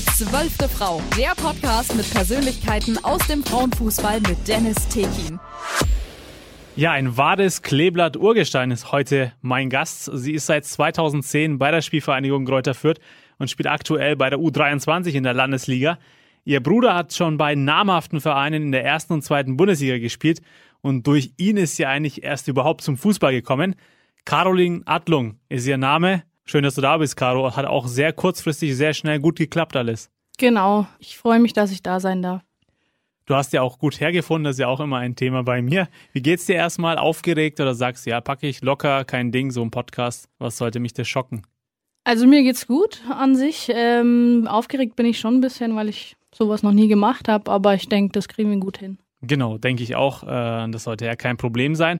Die zwölfte Frau, der Podcast mit Persönlichkeiten aus dem Frauenfußball mit Dennis Tekin. Ja, ein wahres Kleeblatt Urgestein ist heute mein Gast. Sie ist seit 2010 bei der Spielvereinigung Greuther Fürth und spielt aktuell bei der U23 in der Landesliga. Ihr Bruder hat schon bei namhaften Vereinen in der ersten und zweiten Bundesliga gespielt und durch ihn ist sie eigentlich erst überhaupt zum Fußball gekommen. Caroline Adlung ist ihr Name. Schön, dass du da bist, Caro. Hat auch sehr kurzfristig, sehr schnell gut geklappt alles. Genau. Ich freue mich, dass ich da sein darf. Du hast ja auch gut hergefunden, das ist ja auch immer ein Thema bei mir. Wie geht's dir erstmal? Aufgeregt oder sagst du, ja, packe ich locker, kein Ding, so ein Podcast. Was sollte mich das schocken? Also mir geht's gut an sich. Ähm, aufgeregt bin ich schon ein bisschen, weil ich sowas noch nie gemacht habe, aber ich denke, das kriegen wir gut hin. Genau, denke ich auch. Äh, das sollte ja kein Problem sein.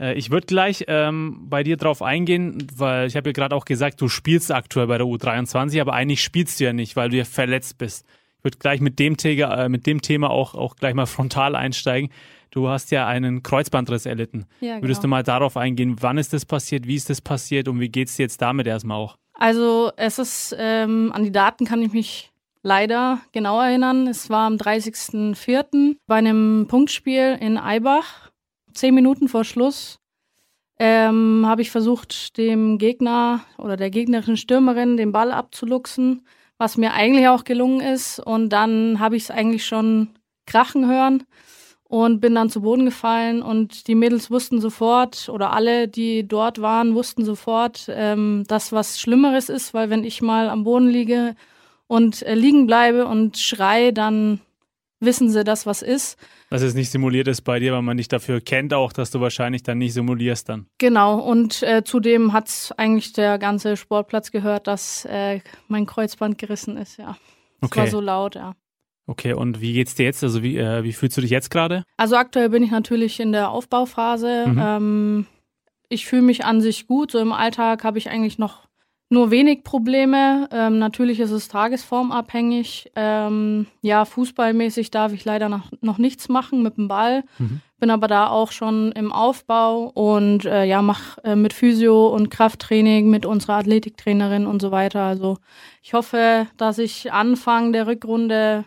Äh, ich würde gleich ähm, bei dir drauf eingehen, weil ich habe ja gerade auch gesagt, du spielst aktuell bei der U23, aber eigentlich spielst du ja nicht, weil du ja verletzt bist. Ich würde gleich mit dem, Thema, äh, mit dem Thema auch, auch gleich mal frontal einsteigen. Du hast ja einen Kreuzbandriss erlitten. Ja, genau. Würdest du mal darauf eingehen, wann ist das passiert, wie ist das passiert und wie geht es dir jetzt damit erstmal auch? Also es ist, ähm, an die Daten kann ich mich leider genau erinnern. Es war am 30.04. bei einem Punktspiel in Eibach zehn Minuten vor Schluss ähm, habe ich versucht, dem Gegner oder der gegnerischen Stürmerin den Ball abzuluxen, was mir eigentlich auch gelungen ist. Und dann habe ich es eigentlich schon krachen hören und bin dann zu Boden gefallen. Und die Mädels wussten sofort, oder alle, die dort waren, wussten sofort, ähm, dass was Schlimmeres ist, weil wenn ich mal am Boden liege und äh, liegen bleibe und schrei, dann wissen sie, dass was ist. Dass es nicht simuliert ist bei dir, weil man dich dafür kennt auch, dass du wahrscheinlich dann nicht simulierst dann. Genau, und äh, zudem hat es eigentlich der ganze Sportplatz gehört, dass äh, mein Kreuzband gerissen ist, ja. Es okay. war so laut, ja. Okay, und wie geht's dir jetzt? Also wie, äh, wie fühlst du dich jetzt gerade? Also aktuell bin ich natürlich in der Aufbauphase. Mhm. Ähm, ich fühle mich an sich gut. So im Alltag habe ich eigentlich noch nur wenig Probleme. Ähm, natürlich ist es tagesformabhängig. Ähm, ja, fußballmäßig darf ich leider noch, noch nichts machen mit dem Ball. Mhm. Bin aber da auch schon im Aufbau und äh, ja, mache äh, mit Physio und Krafttraining mit unserer Athletiktrainerin und so weiter. Also ich hoffe, dass ich Anfang der Rückrunde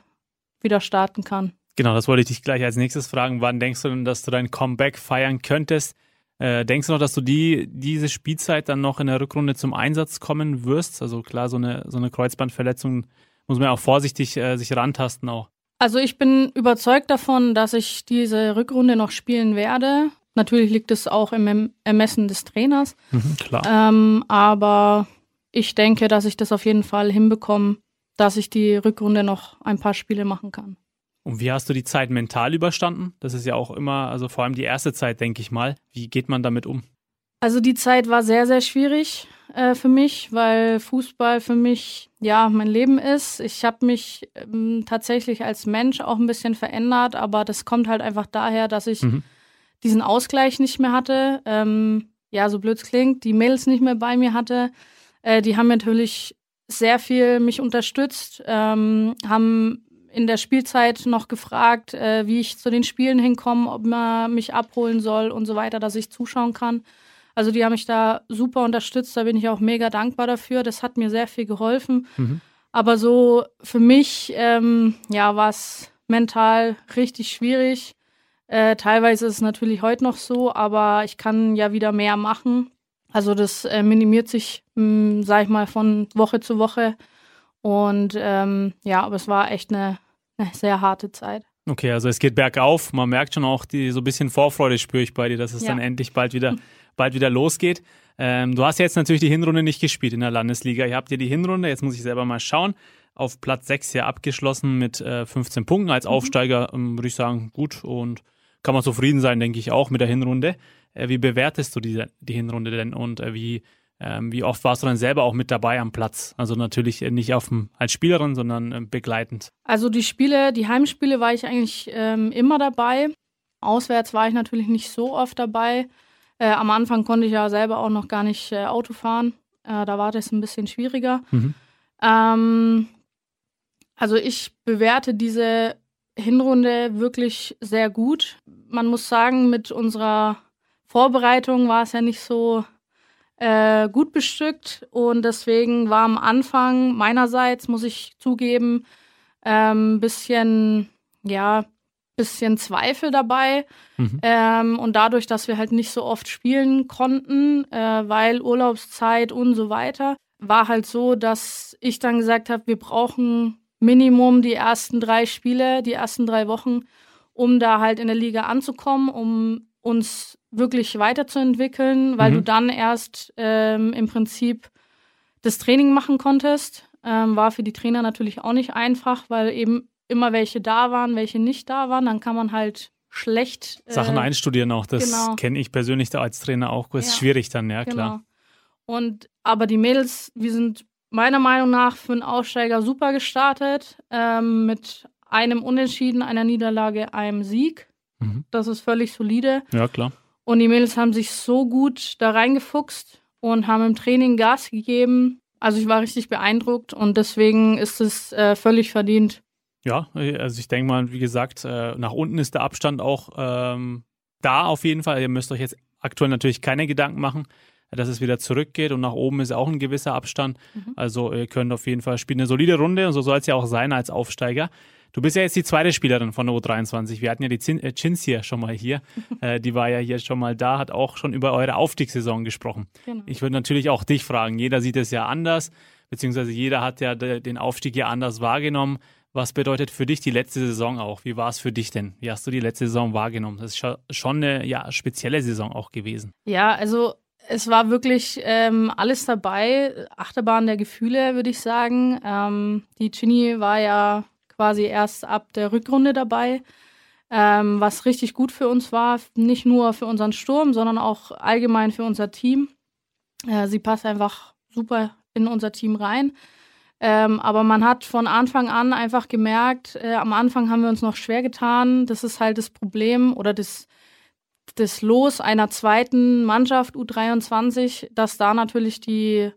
wieder starten kann. Genau, das wollte ich dich gleich als nächstes fragen. Wann denkst du denn, dass du dein Comeback feiern könntest? Äh, denkst du noch, dass du die, diese Spielzeit dann noch in der Rückrunde zum Einsatz kommen wirst? Also klar, so eine, so eine Kreuzbandverletzung muss man ja auch vorsichtig äh, sich rantasten auch. Also ich bin überzeugt davon, dass ich diese Rückrunde noch spielen werde. Natürlich liegt es auch im Ermessen des Trainers. Mhm, klar. Ähm, aber ich denke, dass ich das auf jeden Fall hinbekomme, dass ich die Rückrunde noch ein paar Spiele machen kann. Und wie hast du die Zeit mental überstanden? Das ist ja auch immer, also vor allem die erste Zeit, denke ich mal. Wie geht man damit um? Also die Zeit war sehr, sehr schwierig äh, für mich, weil Fußball für mich ja mein Leben ist. Ich habe mich ähm, tatsächlich als Mensch auch ein bisschen verändert, aber das kommt halt einfach daher, dass ich mhm. diesen Ausgleich nicht mehr hatte. Ähm, ja, so blöd es klingt, die Mails nicht mehr bei mir hatte. Äh, die haben natürlich sehr viel mich unterstützt, ähm, haben in der Spielzeit noch gefragt, äh, wie ich zu den Spielen hinkomme, ob man mich abholen soll und so weiter, dass ich zuschauen kann. Also die haben mich da super unterstützt, da bin ich auch mega dankbar dafür. Das hat mir sehr viel geholfen. Mhm. Aber so für mich, ähm, ja, war es mental richtig schwierig. Äh, teilweise ist es natürlich heute noch so, aber ich kann ja wieder mehr machen. Also das äh, minimiert sich, mh, hm, sag ich mal, von Woche zu Woche. Und ähm, ja, aber es war echt eine, eine sehr harte Zeit. Okay, also es geht bergauf. Man merkt schon auch, die so ein bisschen Vorfreude spüre ich bei dir, dass es ja. dann endlich bald wieder, bald wieder losgeht. Ähm, du hast jetzt natürlich die Hinrunde nicht gespielt in der Landesliga. Ihr habt dir die Hinrunde, jetzt muss ich selber mal schauen, auf Platz 6 hier abgeschlossen mit äh, 15 Punkten. Als mhm. Aufsteiger ähm, würde ich sagen, gut und kann man zufrieden sein, denke ich auch mit der Hinrunde. Äh, wie bewertest du die, die Hinrunde denn und äh, wie ähm, wie oft warst du dann selber auch mit dabei am Platz? Also natürlich nicht auf dem, als Spielerin, sondern äh, begleitend. Also die Spiele, die Heimspiele war ich eigentlich ähm, immer dabei. Auswärts war ich natürlich nicht so oft dabei. Äh, am Anfang konnte ich ja selber auch noch gar nicht äh, Auto fahren. Äh, da war das ein bisschen schwieriger. Mhm. Ähm, also ich bewerte diese Hinrunde wirklich sehr gut. Man muss sagen, mit unserer Vorbereitung war es ja nicht so äh, gut bestückt und deswegen war am Anfang meinerseits, muss ich zugeben, ein ähm, bisschen, ja, bisschen Zweifel dabei. Mhm. Ähm, und dadurch, dass wir halt nicht so oft spielen konnten, äh, weil Urlaubszeit und so weiter, war halt so, dass ich dann gesagt habe, wir brauchen Minimum die ersten drei Spiele, die ersten drei Wochen, um da halt in der Liga anzukommen, um uns wirklich weiterzuentwickeln, weil mhm. du dann erst ähm, im Prinzip das Training machen konntest. Ähm, war für die Trainer natürlich auch nicht einfach, weil eben immer welche da waren, welche nicht da waren. Dann kann man halt schlecht äh, Sachen einstudieren auch. Das genau. kenne ich persönlich da als Trainer auch. Das ist ja. schwierig dann, ja genau. klar. Und aber die Mädels, wir sind meiner Meinung nach für einen Aussteiger super gestartet ähm, mit einem Unentschieden, einer Niederlage, einem Sieg. Mhm. Das ist völlig solide. Ja klar. Und die Mädels haben sich so gut da reingefuchst und haben im Training Gas gegeben. Also ich war richtig beeindruckt und deswegen ist es äh, völlig verdient. Ja, also ich denke mal, wie gesagt, äh, nach unten ist der Abstand auch ähm, da auf jeden Fall. Ihr müsst euch jetzt aktuell natürlich keine Gedanken machen, dass es wieder zurückgeht und nach oben ist auch ein gewisser Abstand. Mhm. Also ihr könnt auf jeden Fall spielen eine solide Runde und so soll es ja auch sein als Aufsteiger. Du bist ja jetzt die zweite Spielerin von der U23. Wir hatten ja die äh, Chins hier schon mal hier. äh, die war ja hier schon mal da, hat auch schon über eure Aufstiegssaison gesprochen. Genau. Ich würde natürlich auch dich fragen. Jeder sieht es ja anders, beziehungsweise jeder hat ja den Aufstieg ja anders wahrgenommen. Was bedeutet für dich die letzte Saison auch? Wie war es für dich denn? Wie hast du die letzte Saison wahrgenommen? Das ist schon eine ja, spezielle Saison auch gewesen. Ja, also es war wirklich ähm, alles dabei. Achterbahn der Gefühle, würde ich sagen. Ähm, die Ginny war ja quasi erst ab der Rückrunde dabei, ähm, was richtig gut für uns war. Nicht nur für unseren Sturm, sondern auch allgemein für unser Team. Äh, sie passt einfach super in unser Team rein. Ähm, aber man hat von Anfang an einfach gemerkt, äh, am Anfang haben wir uns noch schwer getan. Das ist halt das Problem oder das, das Los einer zweiten Mannschaft U23, dass da natürlich die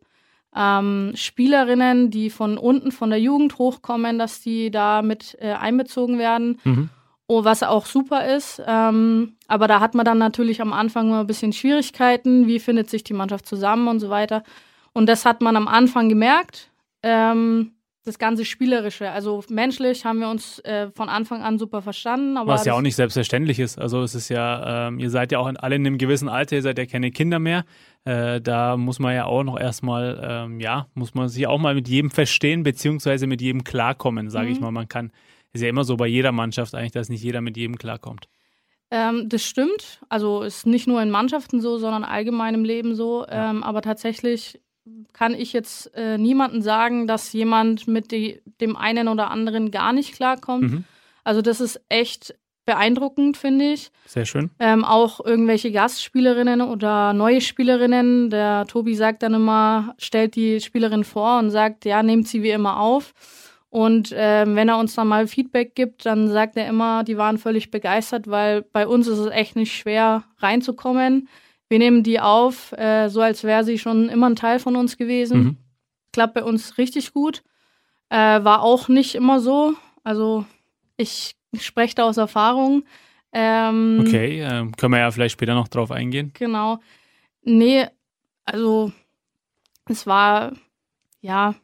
ähm, Spielerinnen, die von unten, von der Jugend hochkommen, dass die da mit äh, einbezogen werden. Mhm. Oh, was auch super ist. Ähm, aber da hat man dann natürlich am Anfang mal ein bisschen Schwierigkeiten. Wie findet sich die Mannschaft zusammen und so weiter. Und das hat man am Anfang gemerkt. Ähm, das ganze Spielerische. Also menschlich haben wir uns äh, von Anfang an super verstanden. Was ja auch nicht selbstverständlich ist. Also es ist ja, ähm, ihr seid ja auch alle in einem gewissen Alter, ihr seid ja keine Kinder mehr. Äh, da muss man ja auch noch erstmal, ähm, ja, muss man sich auch mal mit jedem verstehen, beziehungsweise mit jedem klarkommen, sage mhm. ich mal. Man kann, ist ja immer so bei jeder Mannschaft eigentlich, dass nicht jeder mit jedem klarkommt. Ähm, das stimmt. Also ist nicht nur in Mannschaften so, sondern allgemein im Leben so. Ja. Ähm, aber tatsächlich kann ich jetzt äh, niemanden sagen, dass jemand mit die, dem einen oder anderen gar nicht klarkommt. Mhm. Also das ist echt beeindruckend, finde ich. Sehr schön. Ähm, auch irgendwelche Gastspielerinnen oder neue Spielerinnen. Der Tobi sagt dann immer, stellt die Spielerin vor und sagt, ja, nehmt sie wie immer auf. Und ähm, wenn er uns dann mal Feedback gibt, dann sagt er immer, die waren völlig begeistert, weil bei uns ist es echt nicht schwer reinzukommen. Wir nehmen die auf, äh, so als wäre sie schon immer ein Teil von uns gewesen. Mhm. Klappt bei uns richtig gut. Äh, war auch nicht immer so. Also ich spreche da aus Erfahrung. Ähm, okay, äh, können wir ja vielleicht später noch drauf eingehen. Genau. Nee, also es war ja.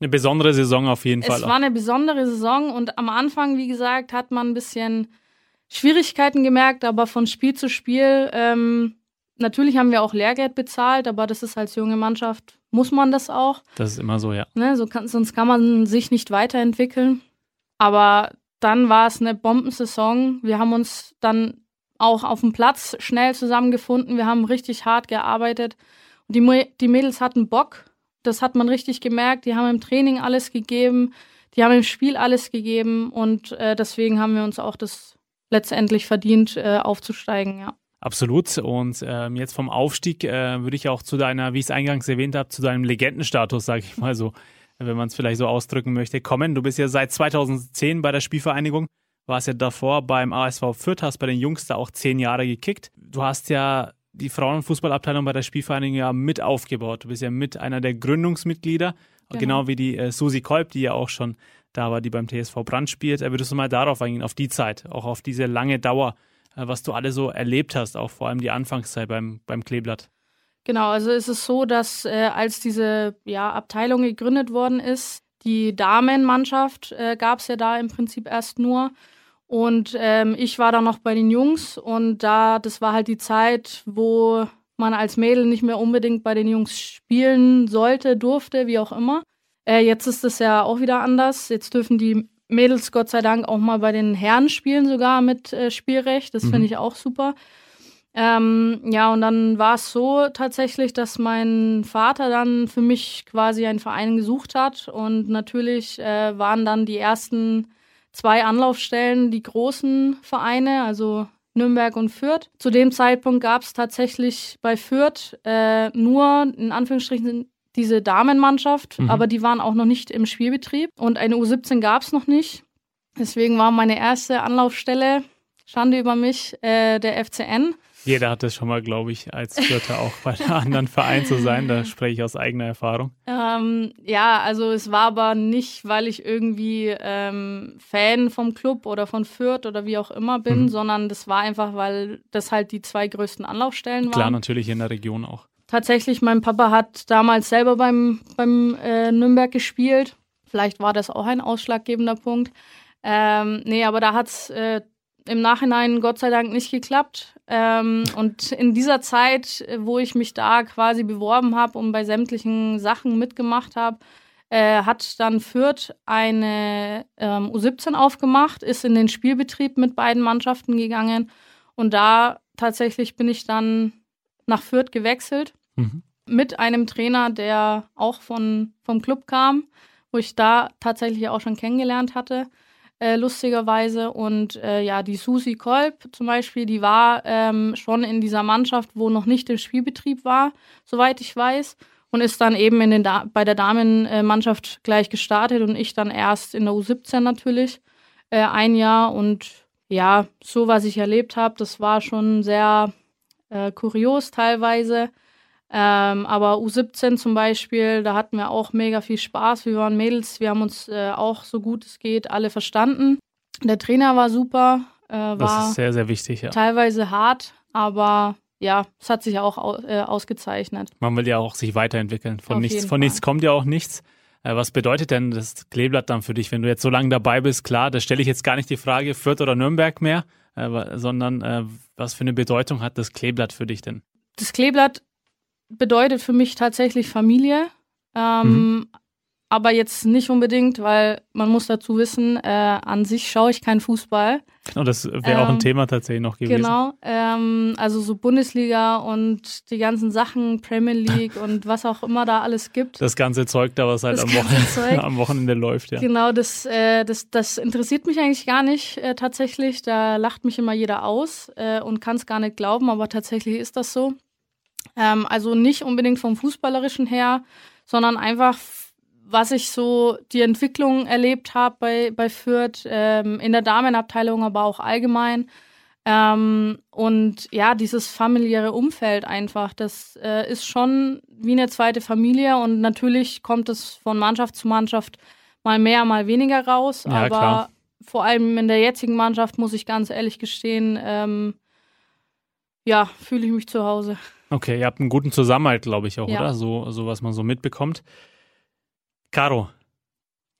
Eine besondere Saison auf jeden es Fall. Es war eine besondere Saison und am Anfang, wie gesagt, hat man ein bisschen Schwierigkeiten gemerkt, aber von Spiel zu Spiel, ähm, natürlich haben wir auch Lehrgeld bezahlt, aber das ist als junge Mannschaft, muss man das auch. Das ist immer so, ja. Ne, so kann, sonst kann man sich nicht weiterentwickeln. Aber dann war es eine Bombensaison. Wir haben uns dann auch auf dem Platz schnell zusammengefunden. Wir haben richtig hart gearbeitet. Die, die Mädels hatten Bock. Das hat man richtig gemerkt. Die haben im Training alles gegeben. Die haben im Spiel alles gegeben. Und äh, deswegen haben wir uns auch das letztendlich verdient, äh, aufzusteigen, ja. Absolut. Und ähm, jetzt vom Aufstieg äh, würde ich auch zu deiner, wie ich es eingangs erwähnt habe, zu deinem Legendenstatus, sage ich mal so, wenn man es vielleicht so ausdrücken möchte, kommen. Du bist ja seit 2010 bei der Spielvereinigung, warst ja davor beim ASV Fürth, hast bei den Jungs da auch zehn Jahre gekickt. Du hast ja die Frauenfußballabteilung bei der Spielvereinigung ja mit aufgebaut. Du bist ja mit einer der Gründungsmitglieder, genau, genau wie die äh, Susi Kolb, die ja auch schon da war, die beim TSV Brand spielt. Äh, würdest du mal darauf eingehen, auf die Zeit, auch auf diese lange Dauer, äh, was du alle so erlebt hast, auch vor allem die Anfangszeit beim, beim Kleeblatt? Genau, also ist es so, dass äh, als diese ja, Abteilung gegründet worden ist, die Damenmannschaft äh, gab es ja da im Prinzip erst nur. Und ähm, ich war dann noch bei den Jungs und da, das war halt die Zeit, wo man als Mädel nicht mehr unbedingt bei den Jungs spielen sollte, durfte, wie auch immer. Äh, jetzt ist es ja auch wieder anders. Jetzt dürfen die Mädels Gott sei Dank auch mal bei den Herren spielen, sogar mit äh, Spielrecht. Das mhm. finde ich auch super. Ähm, ja, und dann war es so tatsächlich, dass mein Vater dann für mich quasi einen Verein gesucht hat. Und natürlich äh, waren dann die ersten zwei Anlaufstellen die großen Vereine, also Nürnberg und Fürth. Zu dem Zeitpunkt gab es tatsächlich bei Fürth äh, nur in Anführungsstrichen diese Damenmannschaft, mhm. aber die waren auch noch nicht im Spielbetrieb und eine U17 gab es noch nicht. Deswegen war meine erste Anlaufstelle, Schande über mich, äh, der FCN. Jeder hat das schon mal, glaube ich, als Vierter auch bei einem anderen Verein zu sein. Da spreche ich aus eigener Erfahrung. Ähm, ja, also es war aber nicht, weil ich irgendwie ähm, Fan vom Club oder von Fürth oder wie auch immer bin, mhm. sondern das war einfach, weil das halt die zwei größten Anlaufstellen waren. Klar, natürlich in der Region auch. Tatsächlich, mein Papa hat damals selber beim, beim äh, Nürnberg gespielt. Vielleicht war das auch ein ausschlaggebender Punkt. Ähm, nee, aber da hat es äh, im Nachhinein Gott sei Dank nicht geklappt. Ähm, und in dieser Zeit, wo ich mich da quasi beworben habe und bei sämtlichen Sachen mitgemacht habe, äh, hat dann Fürth eine ähm, U17 aufgemacht, ist in den Spielbetrieb mit beiden Mannschaften gegangen. Und da tatsächlich bin ich dann nach Fürth gewechselt mhm. mit einem Trainer, der auch von, vom Club kam, wo ich da tatsächlich auch schon kennengelernt hatte äh, lustigerweise. Und äh, ja, die Susi Kolb zum Beispiel, die war ähm, schon in dieser Mannschaft, wo noch nicht im Spielbetrieb war, soweit ich weiß. Und ist dann eben in den da bei der Damenmannschaft gleich gestartet und ich dann erst in der U17 natürlich äh, ein Jahr. Und ja, so was ich erlebt habe, das war schon sehr äh, kurios teilweise. Ähm, aber U17 zum Beispiel, da hatten wir auch mega viel Spaß. Wir waren Mädels, wir haben uns äh, auch so gut es geht alle verstanden. Der Trainer war super. Äh, war das ist sehr, sehr wichtig, ja. Teilweise hart, aber ja, es hat sich auch au äh, ausgezeichnet. Man will ja auch sich weiterentwickeln. Von, nichts, von nichts kommt ja auch nichts. Äh, was bedeutet denn das Kleeblatt dann für dich, wenn du jetzt so lange dabei bist? Klar, da stelle ich jetzt gar nicht die Frage Fürth oder Nürnberg mehr, äh, sondern äh, was für eine Bedeutung hat das Kleeblatt für dich denn? Das Kleeblatt bedeutet für mich tatsächlich Familie. Ähm, mhm. Aber jetzt nicht unbedingt, weil man muss dazu wissen, äh, an sich schaue ich keinen Fußball. Genau, das wäre ähm, auch ein ähm, Thema tatsächlich noch gewesen. Genau, ähm, also so Bundesliga und die ganzen Sachen, Premier League und was auch immer da alles gibt. Das ganze Zeug da, was halt am Wochenende, am Wochenende, läuft, ja. Genau, das, äh, das, das interessiert mich eigentlich gar nicht äh, tatsächlich. Da lacht mich immer jeder aus äh, und kann es gar nicht glauben, aber tatsächlich ist das so. Ähm, also nicht unbedingt vom Fußballerischen her, sondern einfach, was ich so die Entwicklung erlebt habe bei, bei Fürth, ähm, in der Damenabteilung, aber auch allgemein. Ähm, und ja, dieses familiäre Umfeld einfach, das äh, ist schon wie eine zweite Familie und natürlich kommt es von Mannschaft zu Mannschaft mal mehr, mal weniger raus. Ja, aber klar. vor allem in der jetzigen Mannschaft muss ich ganz ehrlich gestehen, ähm, ja, fühle ich mich zu Hause. Okay, ihr habt einen guten Zusammenhalt, glaube ich auch, ja. oder? So, so, was man so mitbekommt. Caro.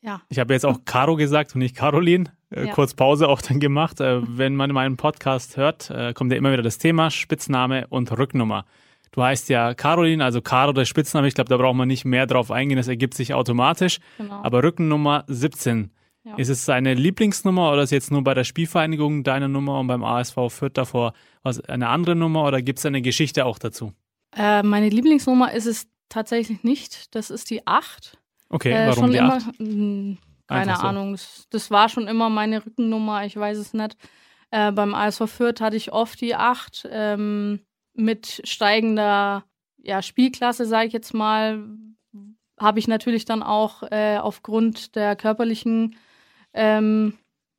Ja. Ich habe jetzt auch Caro gesagt und nicht Caroline. Äh, ja. Kurz Pause auch dann gemacht. Äh, wenn man meinen Podcast hört, äh, kommt ja immer wieder das Thema Spitzname und Rücknummer. Du heißt ja Caroline, also Caro der Spitzname. Ich glaube, da braucht man nicht mehr drauf eingehen. Das ergibt sich automatisch. Genau. Aber Rückennummer 17. Ja. Ist es seine Lieblingsnummer oder ist jetzt nur bei der Spielvereinigung deine Nummer und beim ASV Fürth davor was, eine andere Nummer oder gibt es eine Geschichte auch dazu? Äh, meine Lieblingsnummer ist es tatsächlich nicht. Das ist die 8. Okay, äh, warum die immer, 8? Mh, hm, keine so. Ahnung. Das, das, war schon immer meine Rückennummer. Ich weiß es nicht. Äh, beim ASV Fürth hatte ich oft die 8 ähm, mit steigender ja, Spielklasse, sage ich jetzt mal. Habe ich natürlich dann auch äh, aufgrund der körperlichen ähm,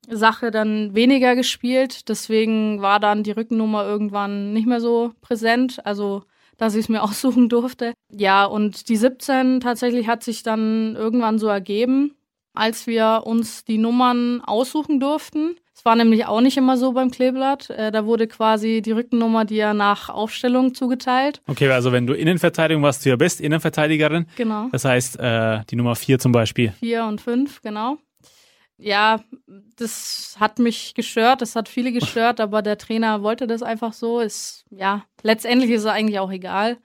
Sache dann weniger gespielt. Deswegen war dann die Rückennummer irgendwann nicht mehr so präsent. Also dass ich es mir aussuchen durfte. Ja, und die 17 tatsächlich hat sich dann irgendwann so ergeben, als wir uns die Nummern aussuchen durften. Es war nämlich auch nicht immer so beim Kleeblatt. Äh, da wurde quasi die Rückennummer dir nach Aufstellung zugeteilt. Okay, also wenn du Innenverteidigung warst, du ja bist, Innenverteidigerin. Genau. Das heißt, äh, die Nummer vier zum Beispiel. Vier und fünf, genau. Ja, das hat mich gestört, das hat viele gestört, aber der Trainer wollte das einfach so. Ist, ja, letztendlich ist es eigentlich auch egal.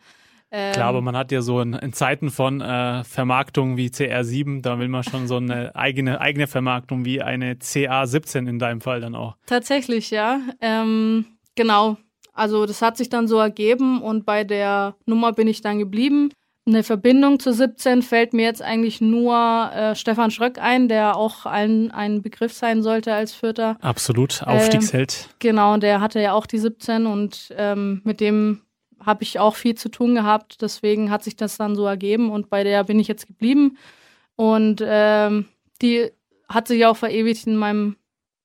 Ähm, Klar, aber man hat ja so in, in Zeiten von äh, Vermarktung wie CR7, da will man schon so eine eigene, eigene Vermarktung wie eine CA17 in deinem Fall dann auch. Tatsächlich, ja. Ähm, genau. Also das hat sich dann so ergeben und bei der Nummer bin ich dann geblieben. Eine Verbindung zu 17 fällt mir jetzt eigentlich nur äh, Stefan Schröck ein, der auch ein, ein Begriff sein sollte als Vierter. Absolut, Aufstiegsheld. Ähm, genau, der hatte ja auch die 17 und ähm, mit dem habe ich auch viel zu tun gehabt. Deswegen hat sich das dann so ergeben und bei der bin ich jetzt geblieben. Und ähm, die hat sich auch verewigt in meinem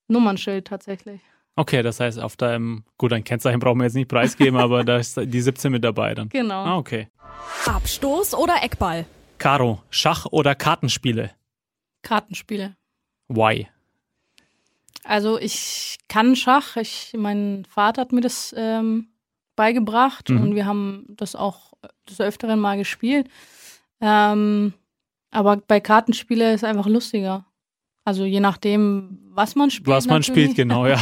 Nummernschild tatsächlich. Okay, das heißt, auf deinem, gut, ein Kennzeichen brauchen wir jetzt nicht preisgeben, aber da ist die 17 mit dabei dann. Genau. Ah, okay. Abstoß oder Eckball? Caro, Schach oder Kartenspiele? Kartenspiele. Why? Also ich kann Schach. Ich, mein Vater hat mir das ähm, beigebracht mhm. und wir haben das auch des Öfteren mal gespielt. Ähm, aber bei Kartenspiele ist es einfach lustiger. Also je nachdem, was man spielt. Was man natürlich. spielt, genau, ja.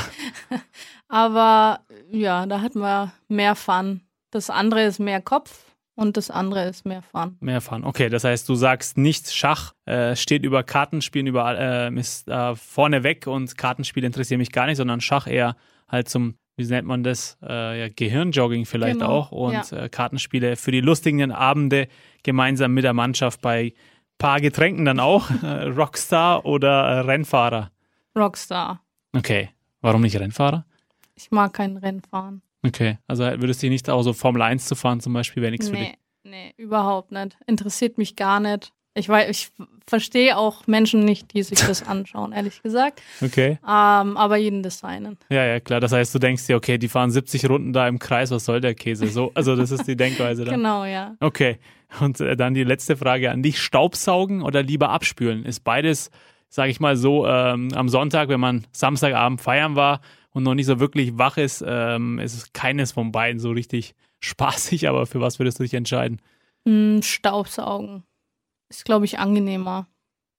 aber ja, da hat man mehr Fun. Das andere ist mehr Kopf und das andere ist mehr Fun. Mehr Fun. Okay, das heißt, du sagst nicht Schach äh, steht über Kartenspielen überall, äh, ist äh, vorne weg und Kartenspiele interessieren mich gar nicht, sondern Schach eher halt zum wie nennt man das, äh, ja, Gehirnjogging vielleicht genau. auch und ja. äh, Kartenspiele für die lustigen Abende gemeinsam mit der Mannschaft bei paar Getränken dann auch. Äh, Rockstar oder äh, Rennfahrer? Rockstar. Okay. Warum nicht Rennfahrer? Ich mag kein Rennfahren. Okay. Also würdest du dich nicht auch so Formel 1 zu fahren zum Beispiel, wäre nichts nee, für dich? Nee, überhaupt nicht. Interessiert mich gar nicht. Ich, weiß, ich verstehe auch Menschen nicht, die sich das anschauen, ehrlich gesagt. Okay. Ähm, aber jeden designen. Ja, ja, klar. Das heißt, du denkst dir, okay, die fahren 70 Runden da im Kreis, was soll der Käse? So, also das ist die Denkweise dann. genau, ja. Okay. Und äh, dann die letzte Frage an dich. Staubsaugen oder lieber abspülen? Ist beides, sage ich mal so, ähm, am Sonntag, wenn man Samstagabend feiern war und noch nicht so wirklich wach ist, ähm, ist es keines von beiden so richtig spaßig, aber für was würdest du dich entscheiden? Mm, Staubsaugen. Ist, glaube ich, angenehmer.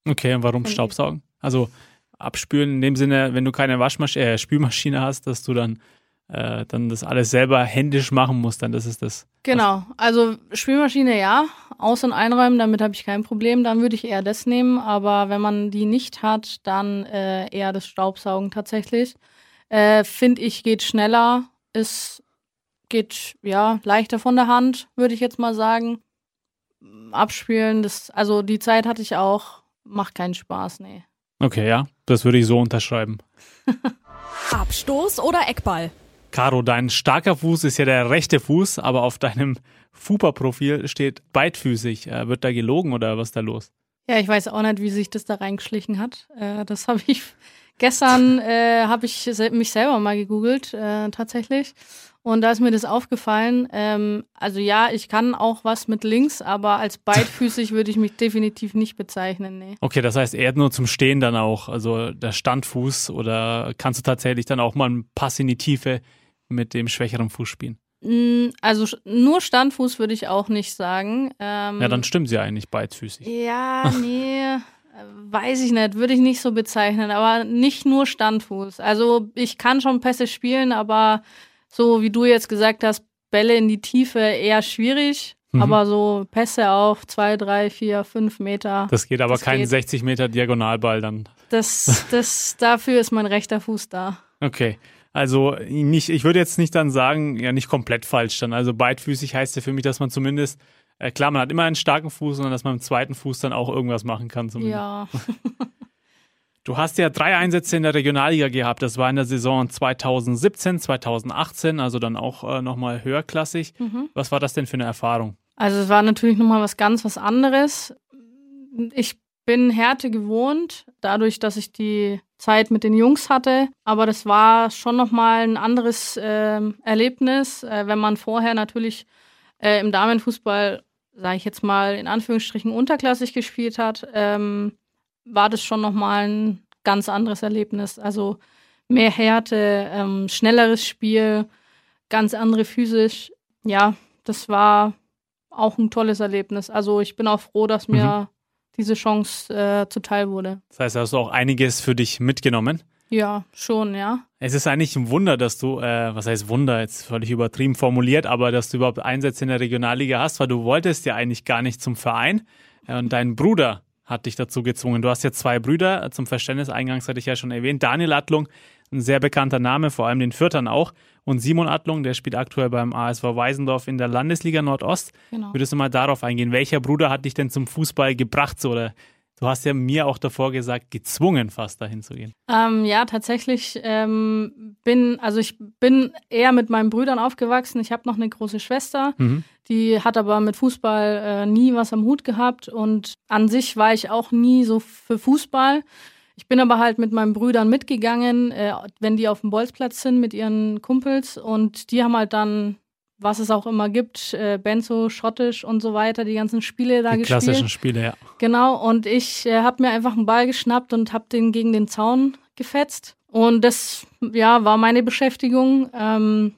Okay, und warum Staubsaugen? Also abspülen in dem Sinne, wenn du keine Waschmaschine, äh, Spülmaschine hast, dass du dann, äh, dann das alles selber händisch machen musst, dann das ist das. Genau, also Spülmaschine ja, aus- und einräumen, damit habe ich kein Problem, dann würde ich eher das nehmen, aber wenn man die nicht hat, dann äh, eher das Staubsaugen tatsächlich. Äh, Finde ich, geht schneller, ist, geht ja leichter von der Hand, würde ich jetzt mal sagen abspielen, das, also die Zeit hatte ich auch, macht keinen Spaß, nee. Okay, ja, das würde ich so unterschreiben. Abstoß oder Eckball? Caro, dein starker Fuß ist ja der rechte Fuß, aber auf deinem Fupa-Profil steht beidfüßig. Äh, wird da gelogen oder was ist da los? Ja, ich weiß auch nicht, wie sich das da reingeschlichen hat. Äh, das habe ich gestern äh, habe ich mich selber mal gegoogelt, äh, tatsächlich. Und da ist mir das aufgefallen. Ähm, also ja, ich kann auch was mit links, aber als beidfüßig würde ich mich definitiv nicht bezeichnen. Nee. Okay, das heißt eher nur zum Stehen dann auch, also der Standfuß oder kannst du tatsächlich dann auch mal einen Pass in die Tiefe mit dem schwächeren Fuß spielen? Mm, also nur Standfuß würde ich auch nicht sagen. Ähm, ja, dann stimmt sie eigentlich beidfüßig. Ja, nee. Weiß ich nicht, würde ich nicht so bezeichnen, aber nicht nur Standfuß. Also ich kann schon Pässe spielen, aber so wie du jetzt gesagt hast, Bälle in die Tiefe eher schwierig. Mhm. Aber so Pässe auf zwei, drei, vier, fünf Meter. Das geht aber das kein geht. 60 Meter Diagonalball dann. Das, das, dafür ist mein rechter Fuß da. Okay. Also nicht, ich würde jetzt nicht dann sagen, ja, nicht komplett falsch dann. Also beidfüßig heißt ja für mich, dass man zumindest, äh, klar, man hat immer einen starken Fuß, sondern dass man im zweiten Fuß dann auch irgendwas machen kann. Zumindest. Ja. Du hast ja drei Einsätze in der Regionalliga gehabt. Das war in der Saison 2017, 2018, also dann auch äh, nochmal höherklassig. Mhm. Was war das denn für eine Erfahrung? Also es war natürlich nochmal was ganz was anderes. Ich bin Härte gewohnt, dadurch, dass ich die Zeit mit den Jungs hatte. Aber das war schon nochmal ein anderes äh, Erlebnis, äh, wenn man vorher natürlich äh, im Damenfußball, sage ich jetzt mal in Anführungsstrichen, unterklassig gespielt hat. Ähm, war das schon nochmal ein ganz anderes Erlebnis. Also mehr Härte, ähm, schnelleres Spiel, ganz andere physisch. Ja, das war auch ein tolles Erlebnis. Also ich bin auch froh, dass mir mhm. Diese Chance äh, zuteil wurde. Das heißt, hast du auch einiges für dich mitgenommen? Ja, schon, ja. Es ist eigentlich ein Wunder, dass du, äh, was heißt Wunder, jetzt völlig übertrieben formuliert, aber dass du überhaupt Einsätze in der Regionalliga hast, weil du wolltest ja eigentlich gar nicht zum Verein. Und dein Bruder hat dich dazu gezwungen. Du hast ja zwei Brüder, zum Verständnis, eingangs hatte ich ja schon erwähnt. Daniel Attlung, ein sehr bekannter Name, vor allem den Fürtern auch. Und Simon Attlung, der spielt aktuell beim ASV Weisendorf in der Landesliga Nordost. Genau. Würdest du mal darauf eingehen? Welcher Bruder hat dich denn zum Fußball gebracht? So, oder Du hast ja mir auch davor gesagt, gezwungen fast dahin zu gehen. Ähm, ja, tatsächlich ähm, bin, also ich bin eher mit meinen Brüdern aufgewachsen. Ich habe noch eine große Schwester, mhm. die hat aber mit Fußball äh, nie was am Hut gehabt und an sich war ich auch nie so für Fußball. Ich bin aber halt mit meinen Brüdern mitgegangen, äh, wenn die auf dem Bolzplatz sind mit ihren Kumpels und die haben halt dann was es auch immer gibt, äh, Benzo, Schottisch und so weiter, die ganzen Spiele da die gespielt. Klassischen Spiele, ja. Genau, und ich äh, habe mir einfach einen Ball geschnappt und habe den gegen den Zaun gefetzt. Und das, ja, war meine Beschäftigung. Ähm,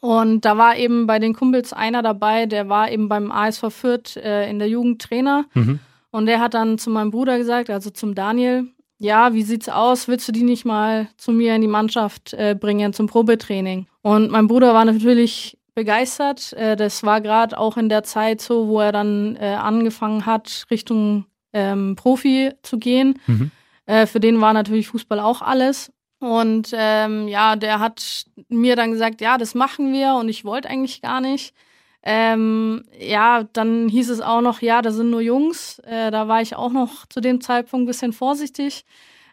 und da war eben bei den Kumpels einer dabei, der war eben beim ASV Fürth äh, in der Jugend Trainer. Mhm. Und der hat dann zu meinem Bruder gesagt, also zum Daniel, ja, wie sieht's aus? Willst du die nicht mal zu mir in die Mannschaft äh, bringen zum Probetraining? Und mein Bruder war natürlich begeistert. Äh, das war gerade auch in der Zeit so, wo er dann äh, angefangen hat, Richtung ähm, Profi zu gehen. Mhm. Äh, für den war natürlich Fußball auch alles. Und ähm, ja, der hat mir dann gesagt, ja, das machen wir und ich wollte eigentlich gar nicht. Ähm, ja, dann hieß es auch noch, ja, da sind nur Jungs. Äh, da war ich auch noch zu dem Zeitpunkt ein bisschen vorsichtig.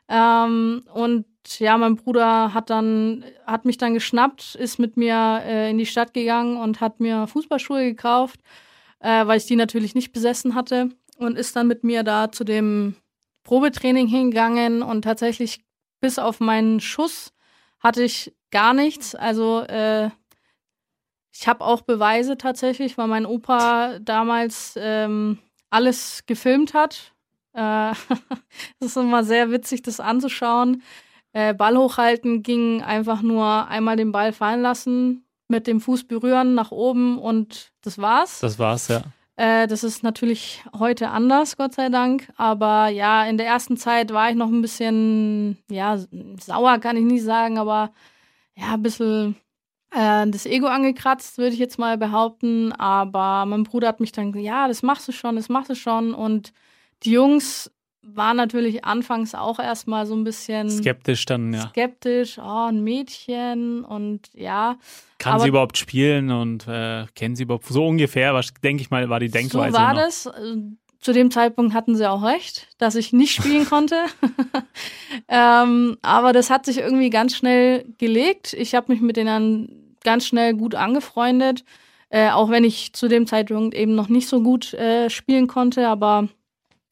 Ähm, und ja, mein Bruder hat dann, hat mich dann geschnappt, ist mit mir äh, in die Stadt gegangen und hat mir Fußballschuhe gekauft, äh, weil ich die natürlich nicht besessen hatte und ist dann mit mir da zu dem Probetraining hingegangen und tatsächlich bis auf meinen Schuss hatte ich gar nichts. Also äh, ich habe auch Beweise tatsächlich, weil mein Opa damals ähm, alles gefilmt hat. Äh, das ist immer sehr witzig, das anzuschauen. Äh, Ball hochhalten ging einfach nur einmal den Ball fallen lassen, mit dem Fuß berühren nach oben und das war's. Das war's, ja. Äh, das ist natürlich heute anders, Gott sei Dank. Aber ja, in der ersten Zeit war ich noch ein bisschen, ja, sauer kann ich nicht sagen, aber ja, ein bisschen äh, das Ego angekratzt, würde ich jetzt mal behaupten. Aber mein Bruder hat mich dann gesagt, ja, das machst du schon, das machst du schon. Und die Jungs war natürlich anfangs auch erstmal so ein bisschen skeptisch dann, ja. Skeptisch, oh, ein Mädchen und ja. Kann aber, sie überhaupt spielen und äh, kennen sie überhaupt so ungefähr, was denke ich mal, war die Denkweise. So war immer. das. Zu dem Zeitpunkt hatten sie auch recht, dass ich nicht spielen konnte. ähm, aber das hat sich irgendwie ganz schnell gelegt. Ich habe mich mit denen ganz schnell gut angefreundet. Äh, auch wenn ich zu dem Zeitpunkt eben noch nicht so gut äh, spielen konnte, aber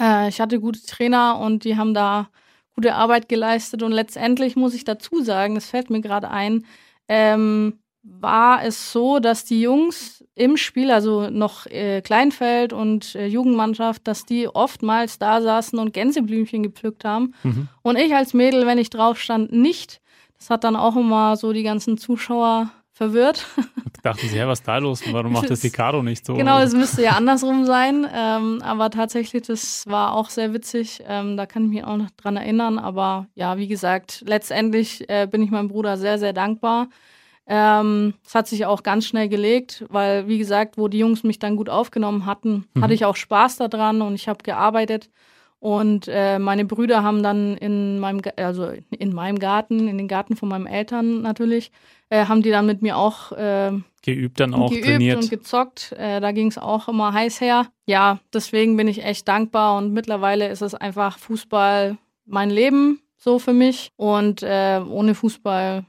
äh, ich hatte gute Trainer und die haben da gute Arbeit geleistet. Und letztendlich muss ich dazu sagen, das fällt mir gerade ein, ähm, war es so, dass die Jungs im Spiel, also noch äh, Kleinfeld und äh, Jugendmannschaft, dass die oftmals da saßen und Gänseblümchen gepflückt haben. Mhm. Und ich als Mädel, wenn ich drauf stand, nicht. Das hat dann auch immer so die ganzen Zuschauer verwirrt. Dachten sie, ja, was ist da los? Warum macht das die Caro nicht so? Genau, es müsste ja andersrum sein. Ähm, aber tatsächlich, das war auch sehr witzig. Ähm, da kann ich mich auch noch dran erinnern. Aber ja, wie gesagt, letztendlich äh, bin ich meinem Bruder sehr, sehr dankbar. Ähm, es hat sich auch ganz schnell gelegt, weil, wie gesagt, wo die Jungs mich dann gut aufgenommen hatten, mhm. hatte ich auch Spaß daran und ich habe gearbeitet. Und äh, meine Brüder haben dann in meinem, also in meinem Garten, in den Garten von meinen Eltern natürlich, äh, haben die dann mit mir auch äh, geübt, dann auch geübt trainiert und gezockt. Äh, da ging es auch immer heiß her. Ja, deswegen bin ich echt dankbar und mittlerweile ist es einfach Fußball mein Leben so für mich und äh, ohne Fußball,